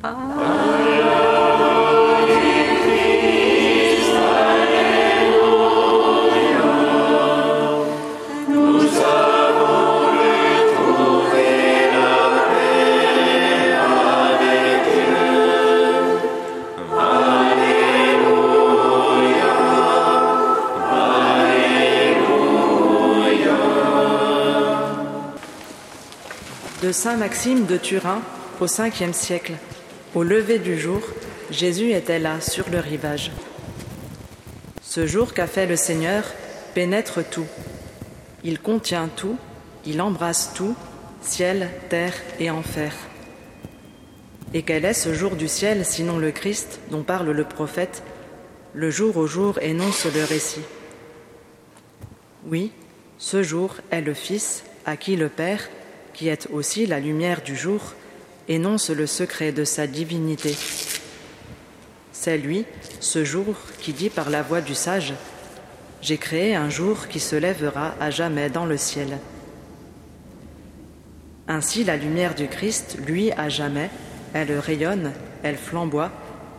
De Saint Maxime de Turin au 5e siècle, au lever du jour, Jésus était là sur le rivage. Ce jour qu'a fait le Seigneur pénètre tout. Il contient tout, il embrasse tout, ciel, terre et enfer. Et quel est ce jour du ciel sinon le Christ dont parle le prophète, le jour au jour énonce le récit Oui, ce jour est le Fils à qui le Père, qui est aussi la lumière du jour, énonce le secret de sa divinité. C'est lui, ce jour, qui dit par la voix du sage J'ai créé un jour qui se lèvera à jamais dans le ciel. Ainsi, la lumière du Christ, lui, à jamais, elle rayonne, elle flamboie,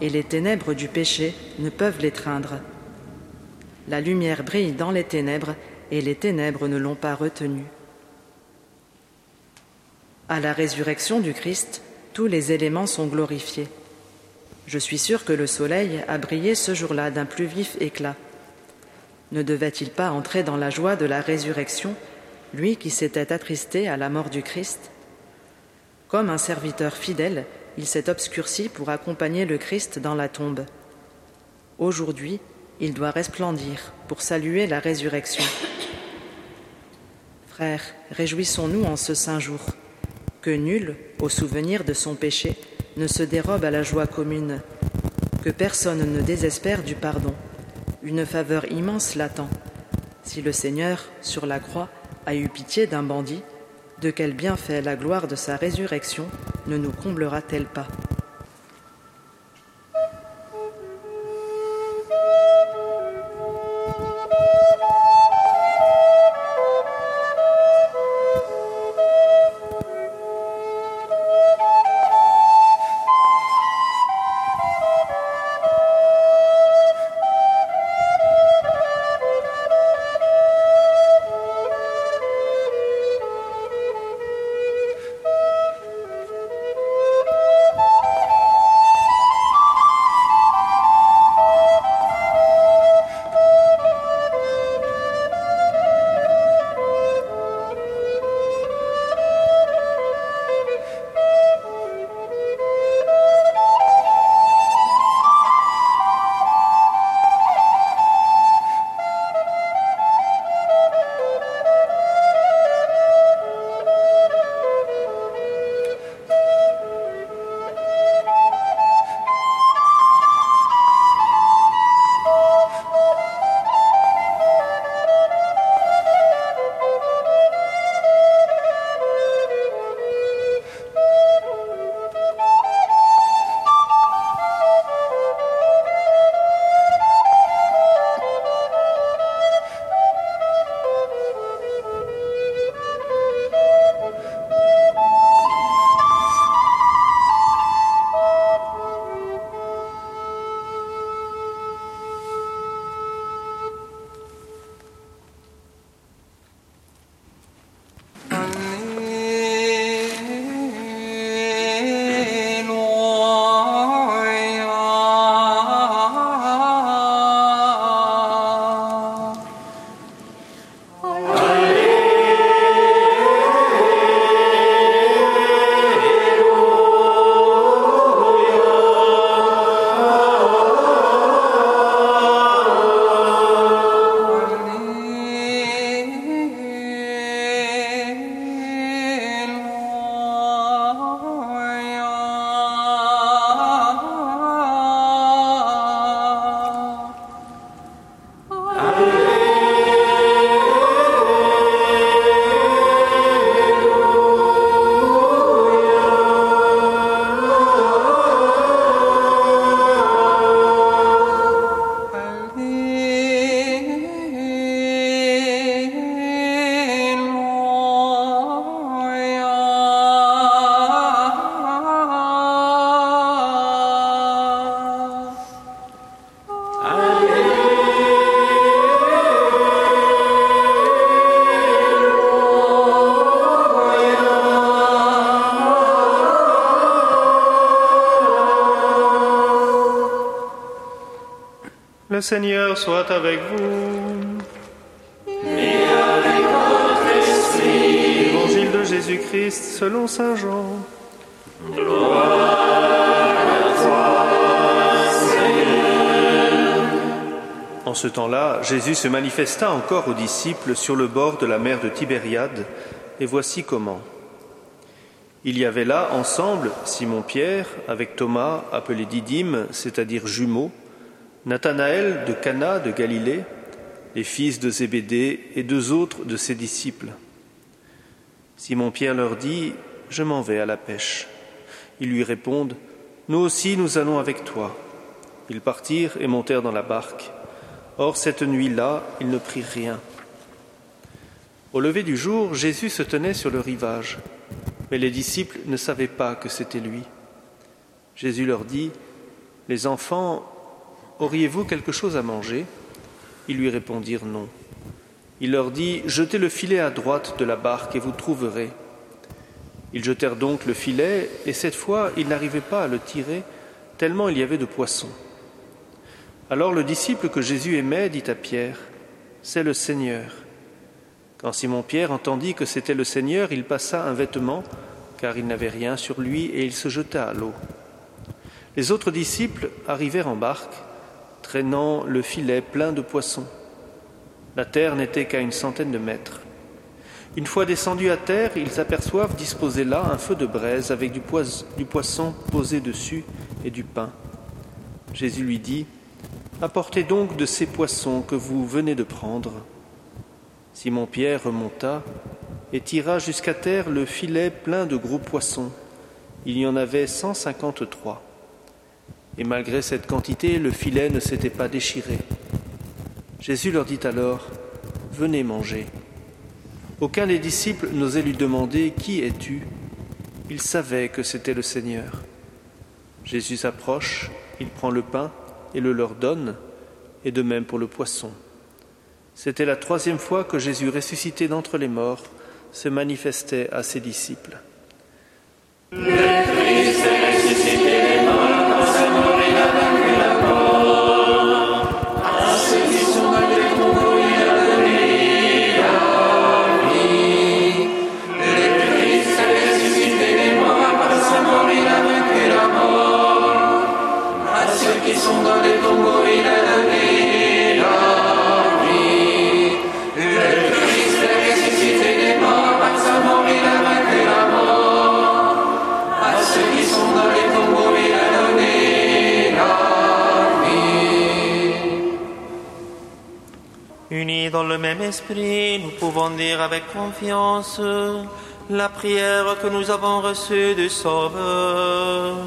et les ténèbres du péché ne peuvent l'étreindre. La lumière brille dans les ténèbres, et les ténèbres ne l'ont pas retenue. À la résurrection du Christ, tous les éléments sont glorifiés. Je suis sûr que le soleil a brillé ce jour-là d'un plus vif éclat. Ne devait-il pas entrer dans la joie de la résurrection, lui qui s'était attristé à la mort du Christ? Comme un serviteur fidèle, il s'est obscurci pour accompagner le Christ dans la tombe. Aujourd'hui, il doit resplendir pour saluer la résurrection. Frères, réjouissons-nous en ce saint jour que nul, au souvenir de son péché, ne se dérobe à la joie commune, que personne ne désespère du pardon. Une faveur immense l'attend. Si le Seigneur, sur la croix, a eu pitié d'un bandit, de quel bienfait la gloire de sa résurrection ne nous comblera-t-elle pas? I Le Seigneur soit avec vous. Et. Évangile de Jésus-Christ selon Saint Jean. Gloire à toi, Seigneur. En ce temps-là, Jésus se manifesta encore aux disciples sur le bord de la mer de Tibériade, et voici comment. Il y avait là ensemble Simon-Pierre avec Thomas, appelé Didyme, c'est-à-dire jumeau, Nathanaël de Cana de Galilée, les fils de Zébédée et deux autres de ses disciples. Simon-Pierre leur dit Je m'en vais à la pêche. Ils lui répondent Nous aussi nous allons avec toi. Ils partirent et montèrent dans la barque. Or cette nuit-là, ils ne prirent rien. Au lever du jour, Jésus se tenait sur le rivage, mais les disciples ne savaient pas que c'était lui. Jésus leur dit Les enfants, Auriez-vous quelque chose à manger? Ils lui répondirent non. Il leur dit Jetez le filet à droite de la barque et vous trouverez. Ils jetèrent donc le filet, et cette fois ils n'arrivaient pas à le tirer, tellement il y avait de poissons. Alors le disciple que Jésus aimait dit à Pierre C'est le Seigneur. Quand Simon-Pierre entendit que c'était le Seigneur, il passa un vêtement, car il n'avait rien sur lui, et il se jeta à l'eau. Les autres disciples arrivèrent en barque traînant le filet plein de poissons. La terre n'était qu'à une centaine de mètres. Une fois descendus à terre, ils aperçoivent disposé là un feu de braise avec du, poisson posé dessus et du pain. Jésus lui dit, Apportez donc de ces poissons que vous venez de prendre. Simon-Pierre remonta et tira jusqu'à terre le filet plein de gros poissons. Il y en avait cent cinquante-trois et malgré cette quantité, le filet ne s'était pas déchiré. Jésus leur dit alors, Venez manger. Aucun des disciples n'osait lui demander, Qui es-tu? Il savait que c'était le Seigneur. Jésus s'approche, il prend le pain et le leur donne, et de même pour le poisson. C'était la troisième fois que Jésus, ressuscité d'entre les morts, se manifestait à ses disciples. Dans le même esprit, nous pouvons dire avec confiance la prière que nous avons reçue du Sauveur.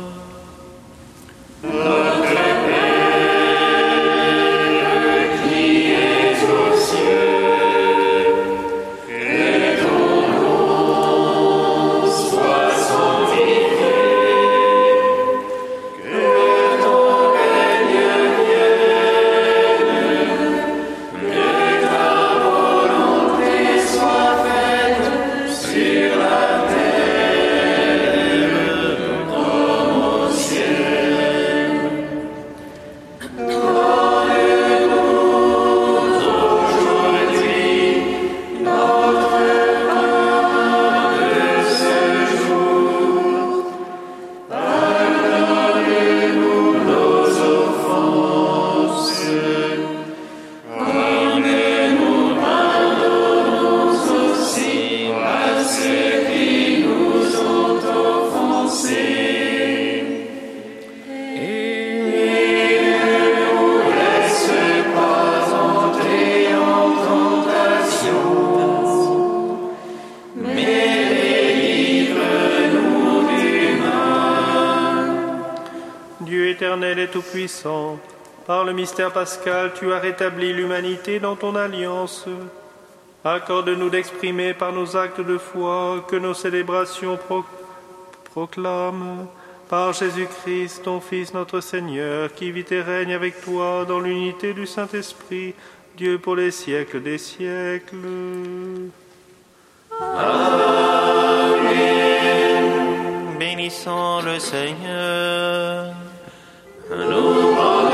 Tout-Puissant, par le mystère pascal, tu as rétabli l'humanité dans ton alliance. Accorde-nous d'exprimer par nos actes de foi que nos célébrations proclament par Jésus-Christ, ton Fils notre Seigneur, qui vit et règne avec toi dans l'unité du Saint-Esprit, Dieu pour les siècles des siècles. Amen. Bénissons le Seigneur. Nous